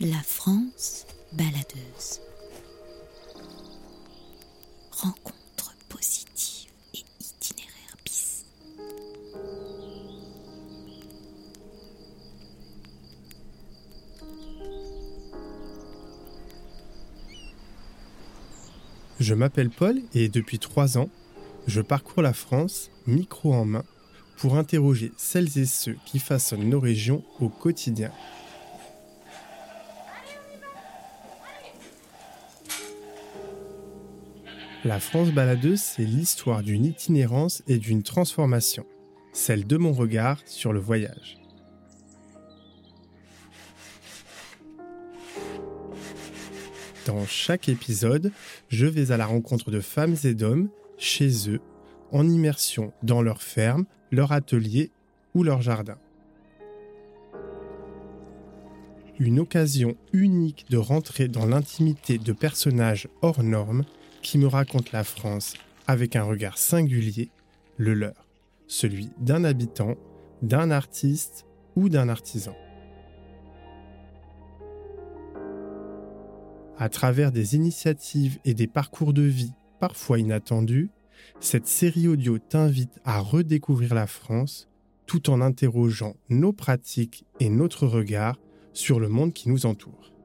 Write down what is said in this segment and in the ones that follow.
La France baladeuse. Rencontre positive et itinéraire bis. Je m'appelle Paul et depuis trois ans, je parcours la France, micro en main, pour interroger celles et ceux qui façonnent nos régions au quotidien. La France baladeuse, c'est l'histoire d'une itinérance et d'une transformation, celle de mon regard sur le voyage. Dans chaque épisode, je vais à la rencontre de femmes et d'hommes chez eux, en immersion dans leur ferme, leur atelier ou leur jardin. Une occasion unique de rentrer dans l'intimité de personnages hors normes qui me racontent la France avec un regard singulier, le leur, celui d'un habitant, d'un artiste ou d'un artisan. À travers des initiatives et des parcours de vie parfois inattendus, cette série audio t'invite à redécouvrir la France tout en interrogeant nos pratiques et notre regard sur le monde qui nous entoure.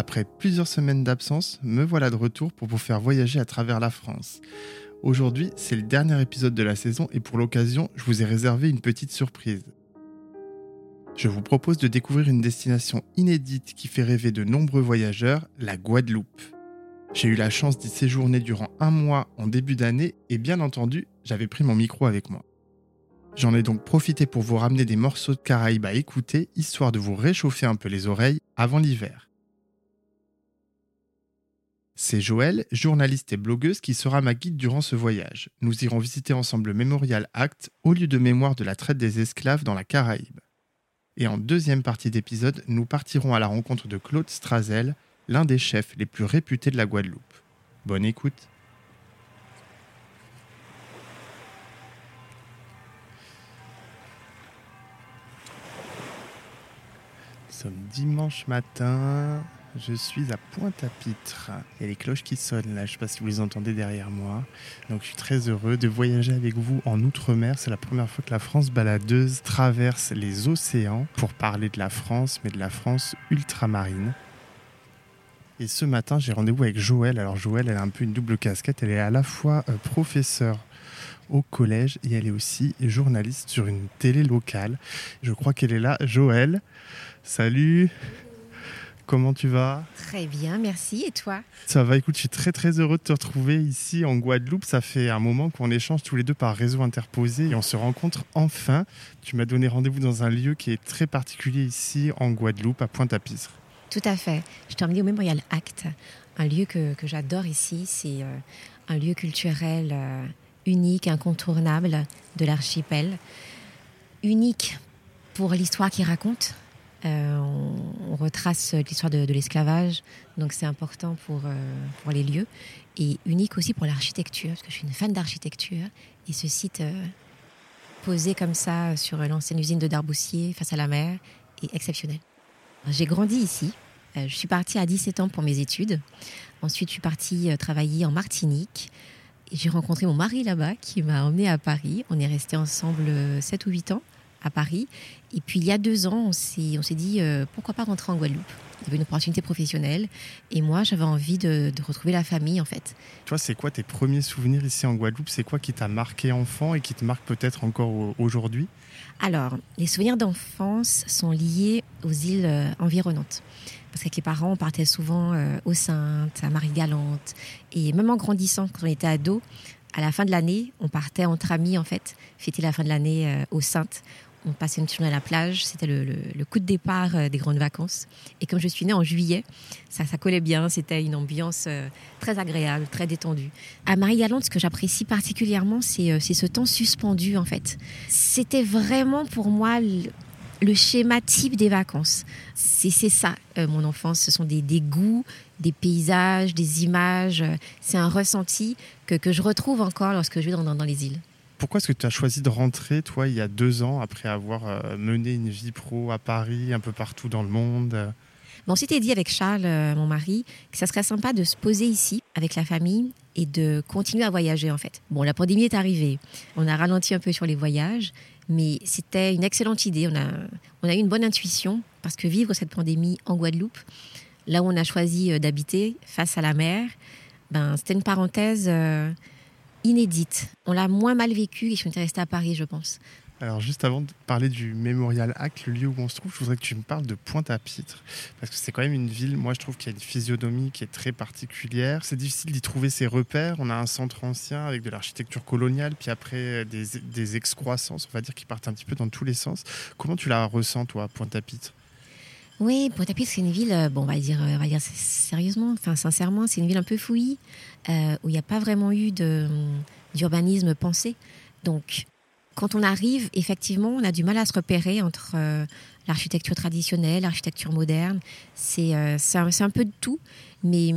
Après plusieurs semaines d'absence, me voilà de retour pour vous faire voyager à travers la France. Aujourd'hui, c'est le dernier épisode de la saison et pour l'occasion, je vous ai réservé une petite surprise. Je vous propose de découvrir une destination inédite qui fait rêver de nombreux voyageurs, la Guadeloupe. J'ai eu la chance d'y séjourner durant un mois en début d'année et bien entendu, j'avais pris mon micro avec moi. J'en ai donc profité pour vous ramener des morceaux de Caraïbes à écouter, histoire de vous réchauffer un peu les oreilles avant l'hiver. C'est Joël, journaliste et blogueuse, qui sera ma guide durant ce voyage. Nous irons visiter ensemble le Mémorial Act, au lieu de mémoire de la traite des esclaves dans la Caraïbe. Et en deuxième partie d'épisode, nous partirons à la rencontre de Claude Strazel, l'un des chefs les plus réputés de la Guadeloupe. Bonne écoute. Nous sommes dimanche matin, je suis à Pointe-à-Pitre. Il y a les cloches qui sonnent là, je ne sais pas si vous les entendez derrière moi. Donc je suis très heureux de voyager avec vous en Outre-mer. C'est la première fois que la France baladeuse traverse les océans pour parler de la France, mais de la France ultramarine. Et ce matin, j'ai rendez-vous avec Joël. Alors Joël, elle a un peu une double casquette. Elle est à la fois euh, professeure au collège et elle est aussi journaliste sur une télé locale. Je crois qu'elle est là. Joël, salut Comment tu vas? Très bien, merci. Et toi? Ça va, écoute, je suis très très heureux de te retrouver ici en Guadeloupe. Ça fait un moment qu'on échange tous les deux par réseau interposé et on se rencontre enfin. Tu m'as donné rendez-vous dans un lieu qui est très particulier ici en Guadeloupe, à Pointe-à-Pitre. Tout à fait. Je t'ai emmené au Mémorial Act, un lieu que, que j'adore ici. C'est euh, un lieu culturel euh, unique, incontournable de l'archipel. Unique pour l'histoire qu'il raconte, euh, on, retrace l'histoire de, l'esclavage, donc c'est important pour, euh, pour les lieux. Et unique aussi pour l'architecture, parce que je suis une fan d'architecture. Et ce site euh, posé comme ça sur l'ancienne usine de Darboussier, face à la mer, est exceptionnel. J'ai grandi ici. Je suis partie à 17 ans pour mes études. Ensuite, je suis partie travailler en Martinique. J'ai rencontré mon mari là-bas qui m'a emmenée à Paris. On est restés ensemble 7 ou 8 ans à Paris. Et puis il y a deux ans, on s'est, on s'est dit euh, pourquoi pas rentrer en Guadeloupe? Il y avait une opportunité professionnelle et moi j'avais envie de, de, retrouver la famille en fait. Toi, c'est quoi tes premiers souvenirs ici en Guadeloupe? C'est quoi qui t'a marqué enfant et qui te marque peut-être encore aujourd'hui? Alors, les souvenirs d'enfance sont liés aux îles euh, environnantes. Parce qu'avec les parents, on partait souvent euh, aux Saintes, à Marie-Galante. Et même en grandissant, quand on était ado, à la fin de l'année, on partait entre amis en fait, fêter la fin de l'année euh, aux Saintes on passait une journée à la plage. C'était le, coup de départ euh, des grandes vacances. Et comme je suis née en juillet, ça, collait bien. C'était une ambiance euh, très agréable, très détendue. À Marie-Galante, ce que j'apprécie particulièrement, c'est euh, ce temps suspendu, en fait. C'était vraiment pour moi le schéma type des vacances. C'est ça, mon enfance. Ce sont des, goûts, des paysages, des images. C'est un ressenti que, je retrouve encore lorsque je vais dans les îles. Pourquoi est-ce que tu as choisi de rentrer, toi, il y a deux ans, après avoir euh, mené une vie pro à Paris, un peu partout dans le monde? Bon, on s'était dit avec Charles, euh, mon mari, que ça serait sympa de se poser ici avec la famille et de continuer à voyager en fait. Bon, la pandémie est arrivée, on a ralenti un peu sur les voyages, mais c'était une excellente idée. On a, eu une bonne intuition parce que vivre cette pandémie en Guadeloupe, là où on a choisi euh, d'habiter, face à la mer, ben, c'était une parenthèse inédite. On l'a moins mal vécu et je suis restée à Paris, je pense. Alors juste avant de parler du Memorial Act, le lieu où on se trouve, je voudrais que tu me parles de Pointe-à-Pitre. Parce que c'est quand même une ville, moi je trouve qu'il y a une physionomie qui est très particulière. C'est difficile d'y trouver ses repères. On a un centre ancien avec de l'architecture coloniale, puis après des, des excroissances, on va dire, qui partent un petit peu dans tous les sens. Comment tu la ressens, toi, Pointe-à-Pitre? Oui, Pointe-à-Pitre, c'est une ville, bon, on va dire, on va dire sérieusement, enfin sincèrement, c'est une ville un peu fouillie, euh, où il n'y a pas vraiment eu d'urbanisme pensé. Donc, quand on arrive, effectivement, on a du mal à se repérer entre euh, l'architecture traditionnelle, l'architecture moderne. C'est euh, un, peu de tout, mais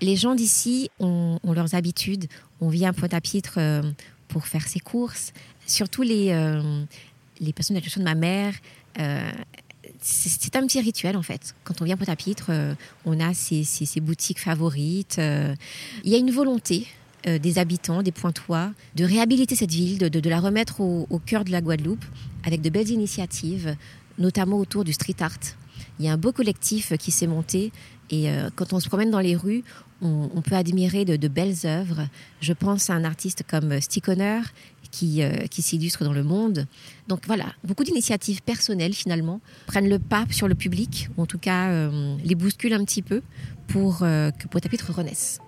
les gens d'ici ont, leurs habitudes. On vient à Pointe-à-Pitre euh, pour faire ses courses. Surtout les, les personnes de de ma mère. C'est un petit rituel en fait. Quand on vient à Pointe-à-Pitre, on a ses, boutiques favorites. Il y a une volonté euh, des habitants, des Pointois, de réhabiliter cette ville, de, la remettre au, cœur de la Guadeloupe, avec de belles initiatives, notamment autour du street art. Il y a un beau collectif qui s'est monté et euh, quand on se promène dans les rues, on, peut admirer de, de, belles œuvres. Je pense à un artiste comme Stickoner qui, euh, qui s'illustre dans le monde. Donc voilà, beaucoup d'initiatives personnelles finalement prennent le pas sur le public, ou en tout cas euh, les bousculent un petit peu pour que Pointe-à-Pitre renaisse.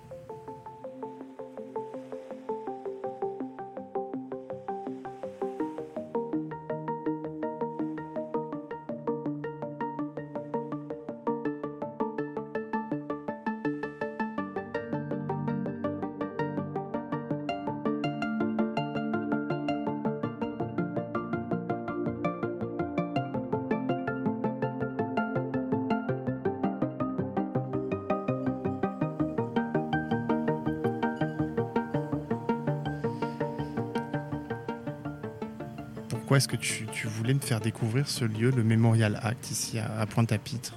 Pourquoi est-ce que tu, voulais me faire découvrir ce lieu, le Memorial Act, ici à, Pointe-à-Pitre?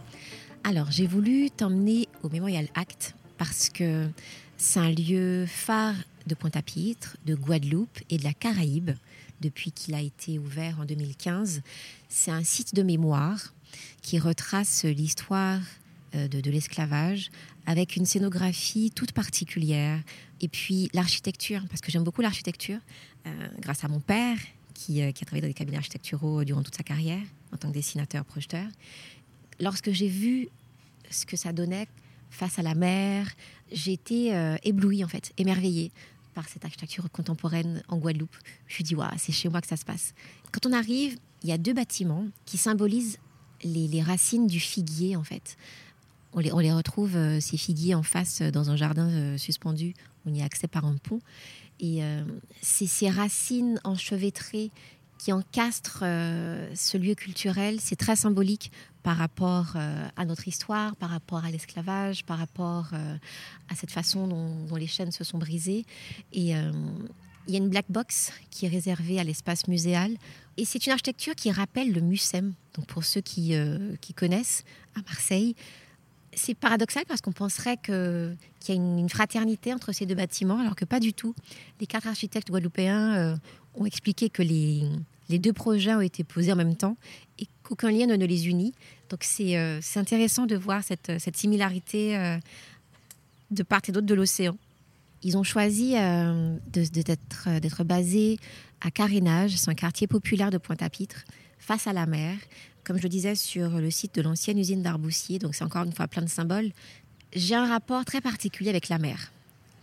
Alors, j'ai voulu t'emmener au Memorial Act parce que c'est un lieu phare de Pointe-à-Pitre, de Guadeloupe et de la Caraïbe depuis qu'il a été ouvert en 2015. C'est un site de mémoire qui retrace l'histoire de, de l'esclavage avec une scénographie toute particulière et puis l'architecture, parce que j'aime beaucoup l'architecture, euh, grâce à mon père qui, euh, qui, a travaillé dans des cabinets architecturaux durant toute sa carrière en tant que dessinateur, projeteur. Lorsque j'ai vu ce que ça donnait face à la mer, j'ai été euh, éblouie en fait, émerveillée par cette architecture contemporaine en Guadeloupe. Je me suis dit, c'est chez moi que ça se passe. Quand on arrive, il y a deux bâtiments qui symbolisent les, racines du figuier en fait. On les, retrouve, euh, ces figuiers, en face dans un jardin euh, suspendu. On y a accès par un pont. Et euh, c'est ces racines enchevêtrées qui encastrent euh, ce lieu culturel. C'est très symbolique par rapport euh, à notre histoire, par rapport à l'esclavage, par rapport à cette façon dont, les chaînes se sont brisées. Et il y a une black box qui est réservée à l'espace muséal. Et c'est une architecture qui rappelle le Mucem. Donc pour ceux qui connaissent, à Marseille, c'est paradoxal parce qu'on penserait qu'il qu y a une, fraternité entre ces deux bâtiments, alors que pas du tout. Les quatre architectes guadeloupéens euh, ont expliqué que les, deux projets ont été posés en même temps et qu'aucun lien ne, les unit. Donc c'est euh, intéressant de voir cette, cette similarité euh, de part et d'autre de l'océan. Ils ont choisi d'être de, basés à Carénage, c'est un quartier populaire de Pointe-à-Pitre, face à la mer, comme je le disais, sur le site de l'ancienne usine d'Arboussier, donc c'est encore une fois plein de symboles, j'ai un rapport très particulier avec la mer.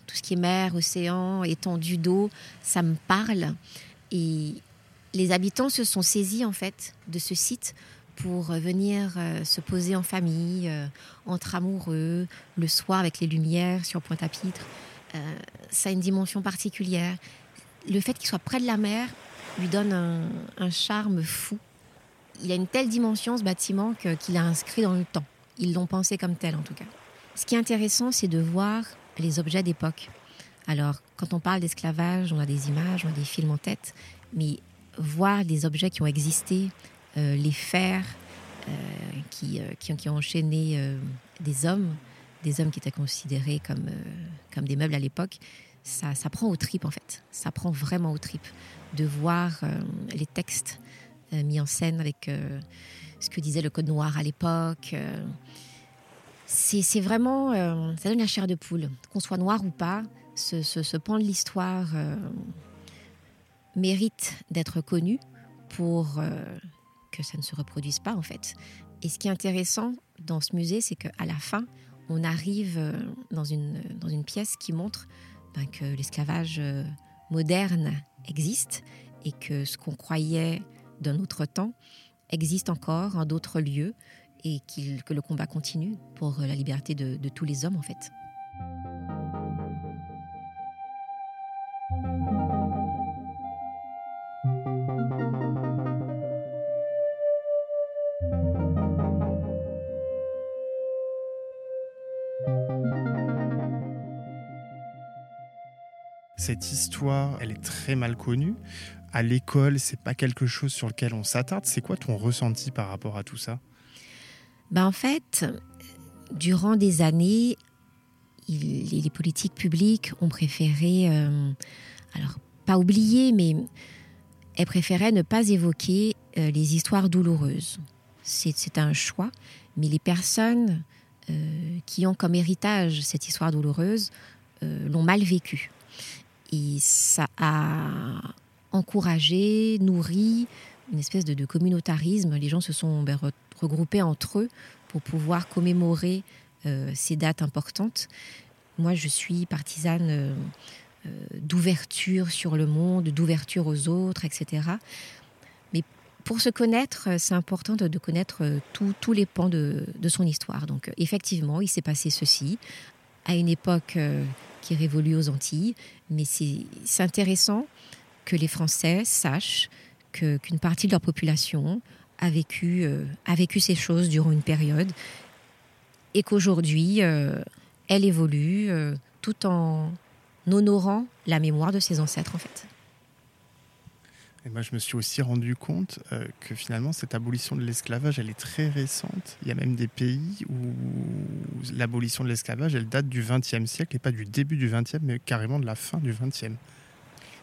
Tout ce qui est mer, océan, étendue d'eau, ça me parle. Et les habitants se sont saisis en fait de ce site pour venir euh, se poser en famille, euh, entre amoureux, le soir avec les lumières sur Pointe-à-Pitre. Euh, ça a une dimension particulière. Le fait qu'il soit près de la mer lui donne un charme fou il a une telle dimension, ce bâtiment, qu'il a inscrit dans le temps. Ils l'ont pensé comme tel, en tout cas. Ce qui est intéressant, c'est de voir les objets d'époque. Alors, quand on parle d'esclavage, on a des images, on a des films en tête, mais voir les objets qui ont existé, euh, les fers euh, qui, euh, qui, ont enchaîné des hommes, des hommes qui étaient considérés comme, comme des meubles à l'époque, ça, ça, prend aux tripes en fait. Ça prend vraiment aux tripes de voir les textes mis en scène avec ce que disait le Code Noir à l'époque. c'est vraiment, ça donne la chair de poule, qu'on soit noir ou pas. Ce, ce, ce pan de l'histoire mérite d'être connu pour euh, que ça ne se reproduise pas en fait. Et ce qui est intéressant dans ce musée, c'est qu'à la fin, on arrive euh, dans une, dans une pièce qui montre ben, que l'esclavage euh, moderne existe et que ce qu'on croyait d'un autre temps existe encore en d'autres lieux et que le combat continue pour la liberté de, de tous les hommes en fait. Cette histoire, elle est très mal connue. À l'école, c'est pas quelque chose sur lequel on s'attarde. C'est quoi ton ressenti par rapport à tout ça? Ben En fait, durant des années, les politiques publiques ont préféré, euh, alors pas oublier, mais elles préféraient ne pas évoquer euh, les histoires douloureuses. C'est un choix, mais les personnes euh, qui ont comme héritage cette histoire douloureuse l'ont mal vécue. Et ça a encouragé, nourri une espèce de, communautarisme. Les gens se sont ben, regroupés entre eux pour pouvoir commémorer euh, ces dates importantes. Moi, je suis partisane euh, euh, d'ouverture sur le monde, d'ouverture aux autres, etc. Mais pour se connaître, c'est important de, connaître tous les pans de, de, son histoire. Donc, effectivement, il s'est passé ceci à une époque qui révolue aux Antilles. Mais c'est intéressant que les Français sachent qu'une partie de leur population a vécu, euh, a vécu ces choses durant une période et qu'aujourd'hui, euh, elle évolue euh, tout en honorant la mémoire de ses ancêtres en fait. Et moi, je me suis aussi rendu compte euh, que finalement, cette abolition de l'esclavage, elle est très récente. Il y a même des pays où l'abolition de l'esclavage, elle date du XXe siècle, et pas du début du XXe, mais carrément de la fin du XXe.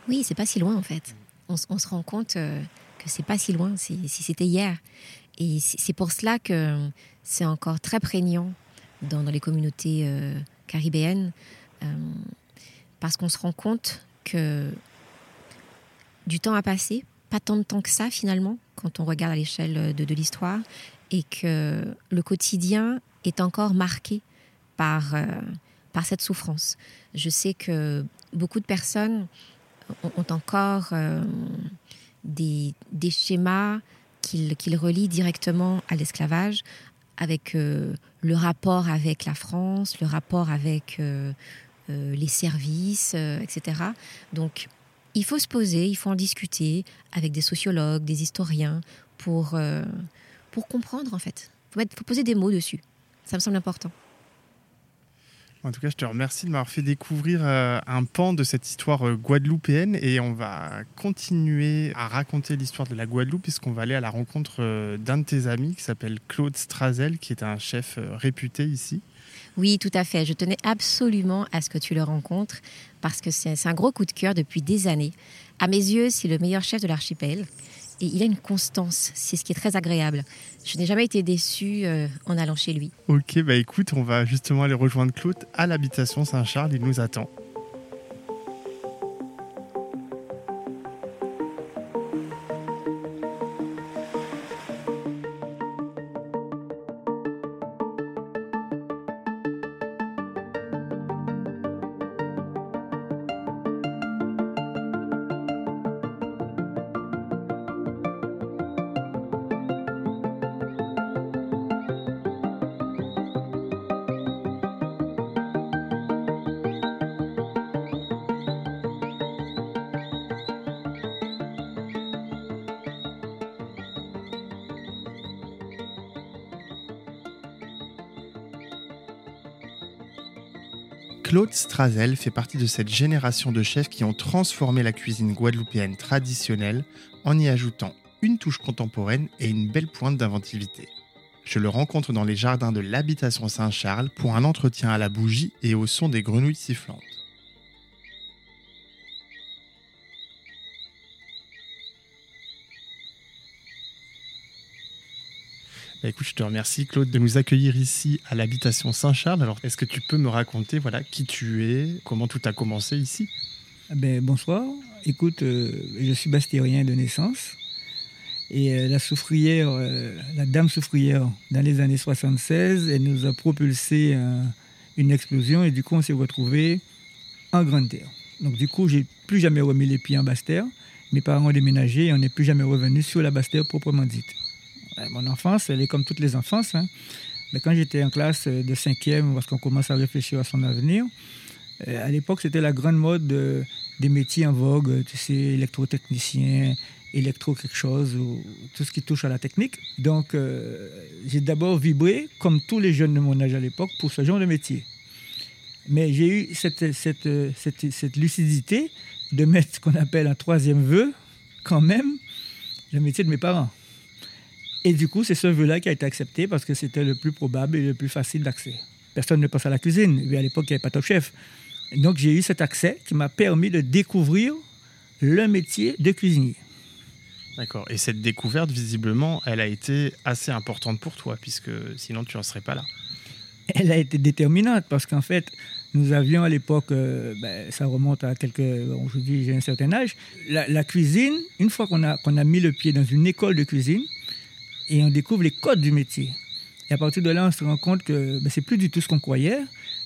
Oui, c'est pas si loin en fait. On, se rend compte euh, que c'est pas si loin, si c'était hier. Et c'est pour cela que c'est encore très prégnant dans, les communautés euh, caribéennes, parce qu'on se rend compte que du temps à passer, pas tant de temps que ça finalement, quand on regarde à l'échelle de, l'histoire, et que le quotidien est encore marqué par, euh, par cette souffrance. Je sais que beaucoup de personnes ont, encore euh, des, des, schémas qu'ils relient directement à l'esclavage, avec euh, le rapport avec la France, le rapport avec les services, etc. Donc, il faut se poser, il faut en discuter avec des sociologues, des historiens, pour, euh, pour comprendre en fait. Il faut, poser des mots dessus. Ça me semble important. En tout cas, je te remercie de m'avoir fait découvrir euh, un pan de cette histoire euh, guadeloupéenne et on va continuer à raconter l'histoire de la Guadeloupe puisqu'on va aller à la rencontre d'un de tes amis qui s'appelle Claude Strazel, qui est un chef réputé ici. Oui, tout à fait. Je tenais absolument à ce que tu le rencontres parce que c'est un gros coup de cœur depuis des années. À mes yeux, c'est le meilleur chef de l'archipel et il a une constance. C'est ce qui est très agréable. Je n'ai jamais été déçue euh, en allant chez lui. Ok, bah écoute, on va justement aller rejoindre Claude à l'habitation Saint-Charles. Il nous attend. Claude Strazel fait partie de cette génération de chefs qui ont transformé la cuisine guadeloupéenne traditionnelle en y ajoutant une touche contemporaine et une belle pointe d'inventivité. Je le rencontre dans les jardins de l'habitation Saint-Charles pour un entretien à la bougie et au son des grenouilles sifflantes. Écoute, je te remercie Claude de nous accueillir ici à l'habitation Saint-Charles. Alors, est-ce que tu peux me raconter voilà qui tu es, comment tout a commencé ici? Ah ben, Bonsoir. Écoute, euh, je suis bastérien de naissance. Et euh, la souffrière, euh, la dame souffrière, dans les années 76, elle nous a propulsé une explosion et du coup, on s'est retrouvé en Grande Terre. Donc, du coup, j'ai plus jamais remis les pieds en Basse-Terre. Mes parents ont déménagé et on n'est plus jamais revenu sur la Basse-Terre proprement dite. Ben, mon enfance, elle est comme toutes les enfances. Hein. Mais quand j'étais en classe de cinquième, parce qu'on commence à réfléchir à son avenir, euh, à l'époque, c'était la grande mode des métiers en vogue, tu sais, électrotechnicien, électro quelque chose, ou tout ce qui touche à la technique. Donc, euh, j'ai d'abord vibré, comme tous les jeunes de mon âge à l'époque, pour ce genre de métier. Mais j'ai eu cette, cette, lucidité de mettre ce qu'on appelle un troisième vœu, quand même, le métier de mes parents. Et du coup, c'est ce vœu-là qui a été accepté parce que c'était le plus probable et le plus facile d'accès. Personne ne pense à la cuisine. Mais à l'époque, il n'y avait pas Top Chef. Donc, j'ai eu cet accès qui m'a permis de découvrir le métier de cuisinier. D'accord. Et cette découverte, visiblement, elle a été assez importante pour toi, puisque sinon, tu n'en serais pas là. Elle a été déterminante parce qu'en fait, nous avions à l'époque, euh, ben, ça remonte à quelques, aujourd'hui j'ai un certain âge, la, cuisine, une fois qu'on a, qu'on a mis le pied dans une école de cuisine, et on découvre les codes du métier. Et à partir de là, on se rend compte que ben, c'est plus du tout ce qu'on croyait.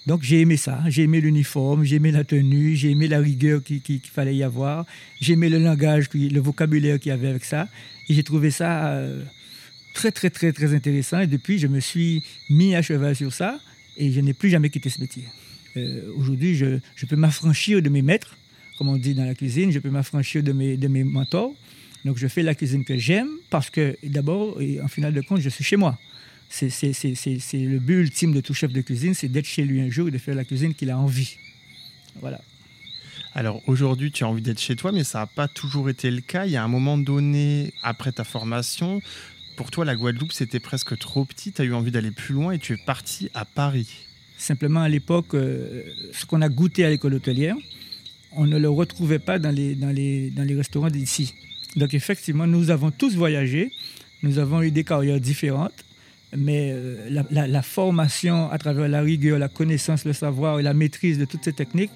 Donc j'ai aimé ça, j'ai aimé l'uniforme, j'ai aimé la tenue, j'ai aimé la rigueur qu'il fallait y avoir, j'ai aimé le langage, le vocabulaire qu'il y avait avec ça. Et j'ai trouvé ça euh, très, très, très, très intéressant. Et depuis, je me suis mis à cheval sur ça et je n'ai plus jamais quitté ce métier. Euh, aujourd'hui, je, peux m'affranchir de mes maîtres, comme on dit dans la cuisine, je peux m'affranchir de mes mentors donc je fais la cuisine que j'aime parce que d'abord, en final de compte, je suis chez moi. C'est le but ultime de tout chef de cuisine, c'est d'être chez lui un jour et de faire la cuisine qu'il a envie. Voilà. Alors aujourd'hui, tu as envie d'être chez toi, mais ça n'a pas toujours été le cas. Il y a un moment donné, après ta formation, pour toi, la Guadeloupe, c'était presque trop petit. Tu as eu envie d'aller plus loin et tu es parti à Paris. Simplement, à l'époque, euh, ce qu'on a goûté à l'école hôtelière, on ne le retrouvait pas dans les, dans les, dans les restaurants d'ici. Donc effectivement, nous avons tous voyagé, nous avons eu des carrières différentes, mais euh, la, formation à travers la rigueur, la connaissance, le savoir et la maîtrise de toutes ces techniques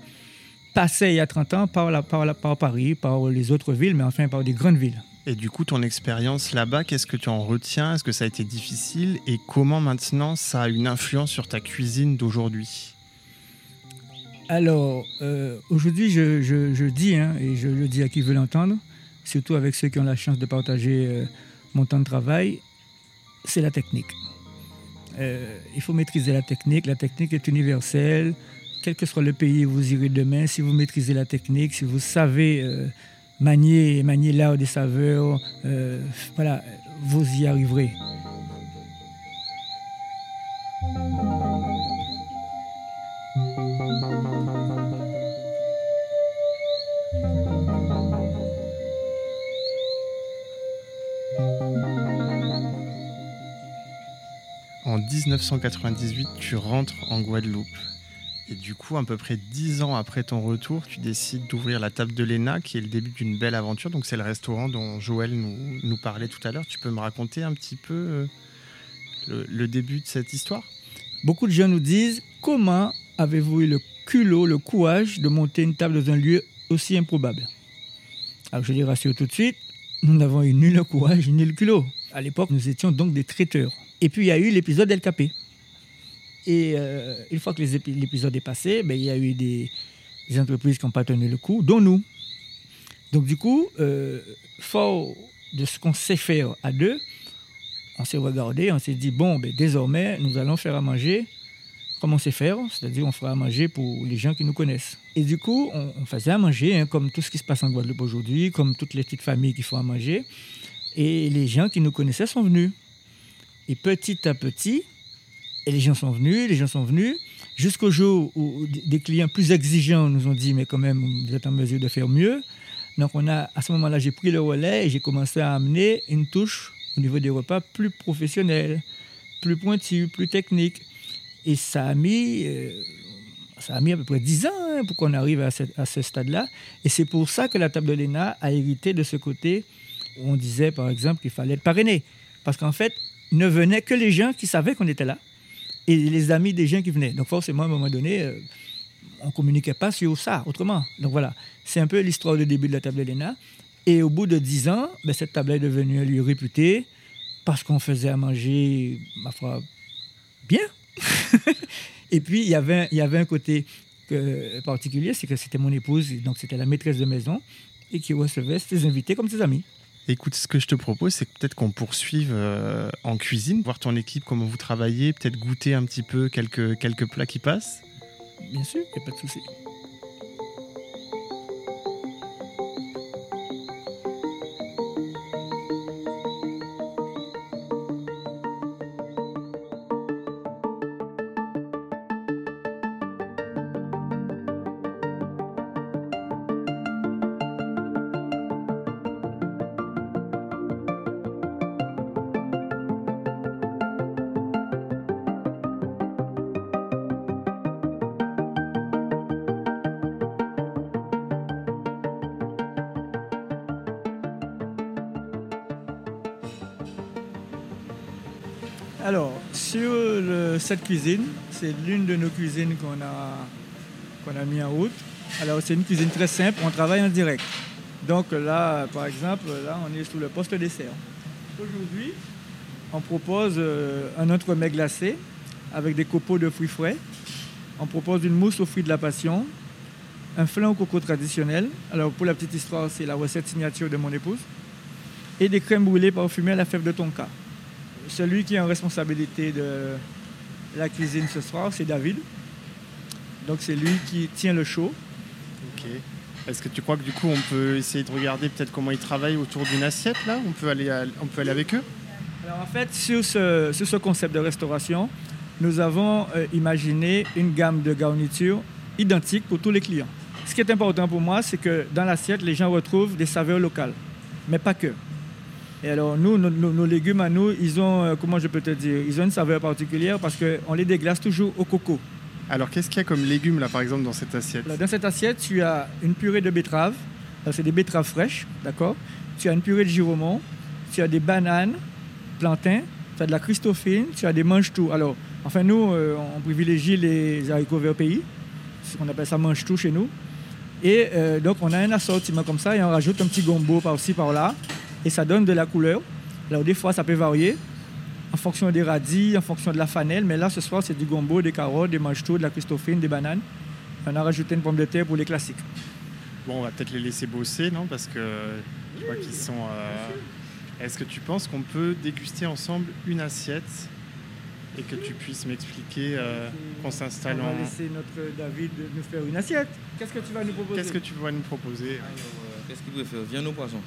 passait il y a 30 ans par, la, par, par Paris, par les autres villes, mais enfin par des grandes villes. Et du coup, ton expérience là-bas, qu'est-ce que tu en retiens? Est-ce que ça a été difficile? Et comment maintenant ça a une influence sur ta cuisine d'aujourd'hui? Alors, euh, aujourd'hui, je, je, dis, hein, et je le dis à qui veut l'entendre, surtout avec ceux qui ont la chance de partager euh, mon temps de travail, c'est la technique. Euh, il faut maîtriser la technique. La technique est universelle. Quel que soit le pays où vous irez demain, si vous maîtrisez la technique, si vous savez euh, manier, manier l'art des saveurs, voilà, vous y arriverez. 1998, tu rentres en Guadeloupe. Et du coup, à peu près dix ans après ton retour, tu décides d'ouvrir la table de l'ENA, qui est le début d'une belle aventure. Donc, c'est le restaurant dont Joël nous, parlait tout à l'heure. Tu peux me raconter un petit peu euh, le, le, début de cette histoire? Beaucoup de gens nous disent Comment avez-vous eu le culot, le courage de monter une table dans un lieu aussi improbable? Alors, je les rassure tout de suite nous n'avons eu ni le courage ni le culot. À l'époque, nous étions donc des traiteurs. Et puis il y a eu l'épisode El Capé. Et euh, une fois que l'épisode est passé, ben, il y a eu des, entreprises qui n'ont pas tenu le coup, dont nous. Donc du coup, euh, fort de ce qu'on sait faire à deux, on s'est regardé, on s'est dit, bon, ben, désormais, nous allons faire à manger comme on sait faire, c'est-à-dire on fera à manger pour les gens qui nous connaissent. Et du coup, on, faisait à manger, hein, comme tout ce qui se passe en Guadeloupe aujourd'hui, comme toutes les petites familles qui font à manger. Et les gens qui nous connaissaient sont venus. Et petit à petit, Et les gens sont venus, les gens sont venus, jusqu'au jour où des clients plus exigeants nous ont dit, mais quand même, vous êtes en mesure de faire mieux. Donc on a, à ce moment-là, j'ai pris le relais et j'ai commencé à amener une touche au niveau des repas plus professionnelle, plus pointue, plus technique. Et ça a mis, euh, ça a mis à peu près 10 ans hein, pour qu'on arrive à ce, à ce stade-là. Et c'est pour ça que la table de l'ENA a hérité de ce côté où on disait, par exemple, qu'il fallait être parrainé. Parce qu'en fait, ne venaient que les gens qui savaient qu'on était là et les amis des gens qui venaient. Donc forcément, à un moment donné, euh, on ne communiquait pas sur ça autrement. Donc voilà, c'est un peu l'histoire du début de la table de l'ENA. Et au bout de 10 ans, ben, cette table est devenue un lieu réputé parce qu'on faisait à manger, ma foi, bien. et puis, il y avait, un côté particulier, c'est que c'était mon épouse, donc c'était la maîtresse de maison, et qui recevait ses invités comme ses amis. Écoute, ce que je te propose, c'est peut-être qu'on poursuive euh, en cuisine, voir ton équipe, comment vous travaillez, peut-être goûter un petit peu quelques, quelques plats qui passent. Bien sûr, il n'y a pas de souci. Alors, sur cette cuisine, c'est l'une de nos cuisines qu'on a, qu'on a mis en route. Alors, c'est une cuisine très simple, on travaille en direct. Donc là, par exemple, là, on est sous le poste dessert. Aujourd'hui, on propose euh, un entremets glacé avec des copeaux de fruits frais. On propose une mousse aux fruits de la passion, un flan au coco traditionnel. Alors, pour la petite histoire, c'est la recette signature de mon épouse. Et des crèmes brûlées parfumées à la fève de tonka. Celui qui est en responsabilité de la cuisine ce soir, c'est David. Donc c'est lui qui tient le show. Ok. Est-ce que tu crois que du coup, on peut essayer de regarder peut-être comment ils travaillent autour d'une assiette là? On peut, aller à- on peut aller avec eux? Alors en fait, sur ce, sur ce concept de restauration, nous avons euh, imaginé une gamme de garnitures identiques pour tous les clients. Ce qui est important pour moi, c'est que dans l'assiette, les gens retrouvent des saveurs locales, mais pas que. Et alors nous, nos, légumes à nous, ils ont, euh, comment je peux te dire, ils ont une saveur particulière parce qu'on les déglace toujours au coco. Alors, qu'est-ce qu'il y a comme légumes là par exemple dans cette assiette dans cette assiette, tu as une purée de betterave. Alors, C'est des betteraves fraîches, d'accord Tu as une purée de giromont. Tu as des bananes, plantains. Tu as de la christophine. Tu as des mange-tout. Alors, enfin, nous, euh, on privilégie les haricots verts pays. On appelle ça mange-tout chez nous. Et euh, donc, on a un assortiment comme ça et on rajoute un petit gombo par-ci, par-là. Et ça donne de la couleur. Alors, des fois, ça peut varier en fonction des radis, en fonction de la fanelle. Mais là, ce soir, c'est du gombo, des carottes, des mange-tout, de la christophine, des bananes. On a rajouté une pomme de terre pour les classiques. Bon, on va peut-être les laisser bosser, non? Parce que je vois qu'ils sont. euh, Est-ce que tu penses qu'on peut déguster ensemble une assiette et que tu puisses m'expliquer euh, qu'on s'installe On va en. laisser notre David nous faire une assiette. Qu'est-ce que tu vas nous proposer? Qu'est-ce que tu vas nous proposer? Qu'est-ce qu'il préfère Viande ou poisson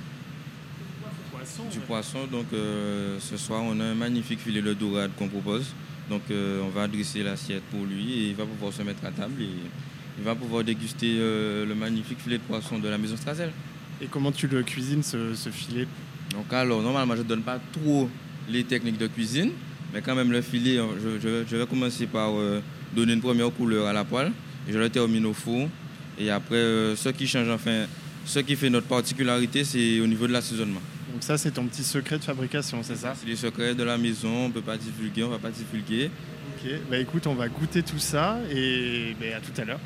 Poisson. Du poisson, donc euh, ce soir on a un magnifique filet de dorade qu'on propose. Donc euh, on va dresser l'assiette pour lui et il va pouvoir se mettre à table et il va pouvoir déguster euh, le magnifique filet de poisson de la maison Strazel. Et comment tu le cuisines ce, ce filet? Donc alors normalement je ne donne pas trop les techniques de cuisine, mais quand même le filet, je, je- je vais commencer par donner une première couleur à la poêle et je le termine au four. Et après, ce qui change, enfin, ce qui fait notre particularité, c'est au niveau de l'assaisonnement. Donc, ça, c'est ton petit secret de fabrication, c'est ça? C'est les secrets de la maison, on ne peut pas divulguer, on ne va pas divulguer. Ok. Bah écoute, on va goûter tout ça et bah, à tout à l'heure.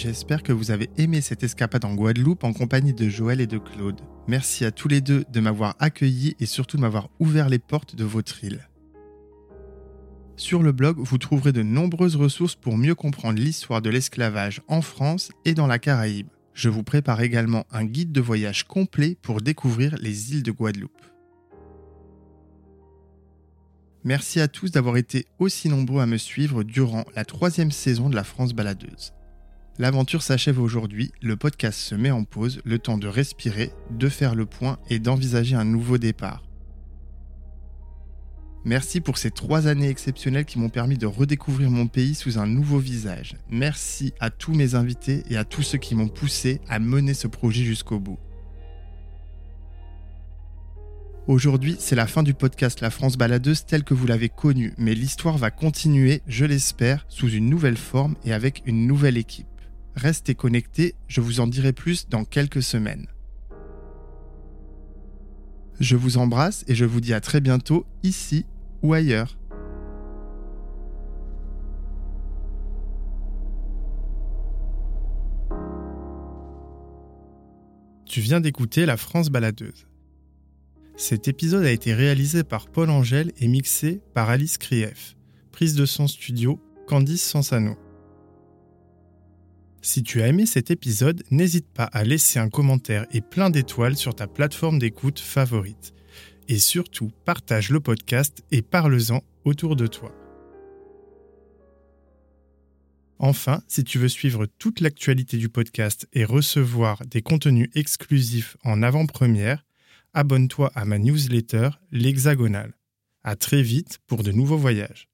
J'espère que vous avez aimé cette escapade en Guadeloupe en compagnie de Joël et de Claude. Merci à tous les deux de m'avoir accueilli et surtout de m'avoir ouvert les portes de votre île. Sur le blog, vous trouverez de nombreuses ressources pour mieux comprendre l'histoire de l'esclavage en France et dans la Caraïbe. Je vous prépare également un guide de voyage complet pour découvrir les îles de Guadeloupe. Merci à tous d'avoir été aussi nombreux à me suivre durant la troisième saison de la France baladeuse. L'aventure s'achève aujourd'hui, le podcast se met en pause, le temps de respirer, de faire le point et d'envisager un nouveau départ. Merci pour ces trois années exceptionnelles qui m'ont permis de redécouvrir mon pays sous un nouveau visage. Merci à tous mes invités et à tous ceux qui m'ont poussé à mener ce projet jusqu'au bout. Aujourd'hui, c'est la fin du podcast La France baladeuse telle que vous l'avez connue, mais l'histoire va continuer, je l'espère, sous une nouvelle forme et avec une nouvelle équipe. Restez connectés, je vous en dirai plus dans quelques semaines. Je vous embrasse et je vous dis à très bientôt ici ou ailleurs. Tu viens d'écouter La France baladeuse. Cet épisode a été réalisé par Paul Angèle et mixé par Alice Krief. Prise de son studio, Candice Sansano. Si tu as aimé cet épisode, n'hésite pas à laisser un commentaire et plein d'étoiles sur ta plateforme d'écoute favorite. Et surtout, partage le podcast et parle-en autour de toi. Enfin, si tu veux suivre toute l'actualité du podcast et recevoir des contenus exclusifs en avant-première, abonne-toi à ma newsletter L'Hexagonal. À très vite pour de nouveaux voyages.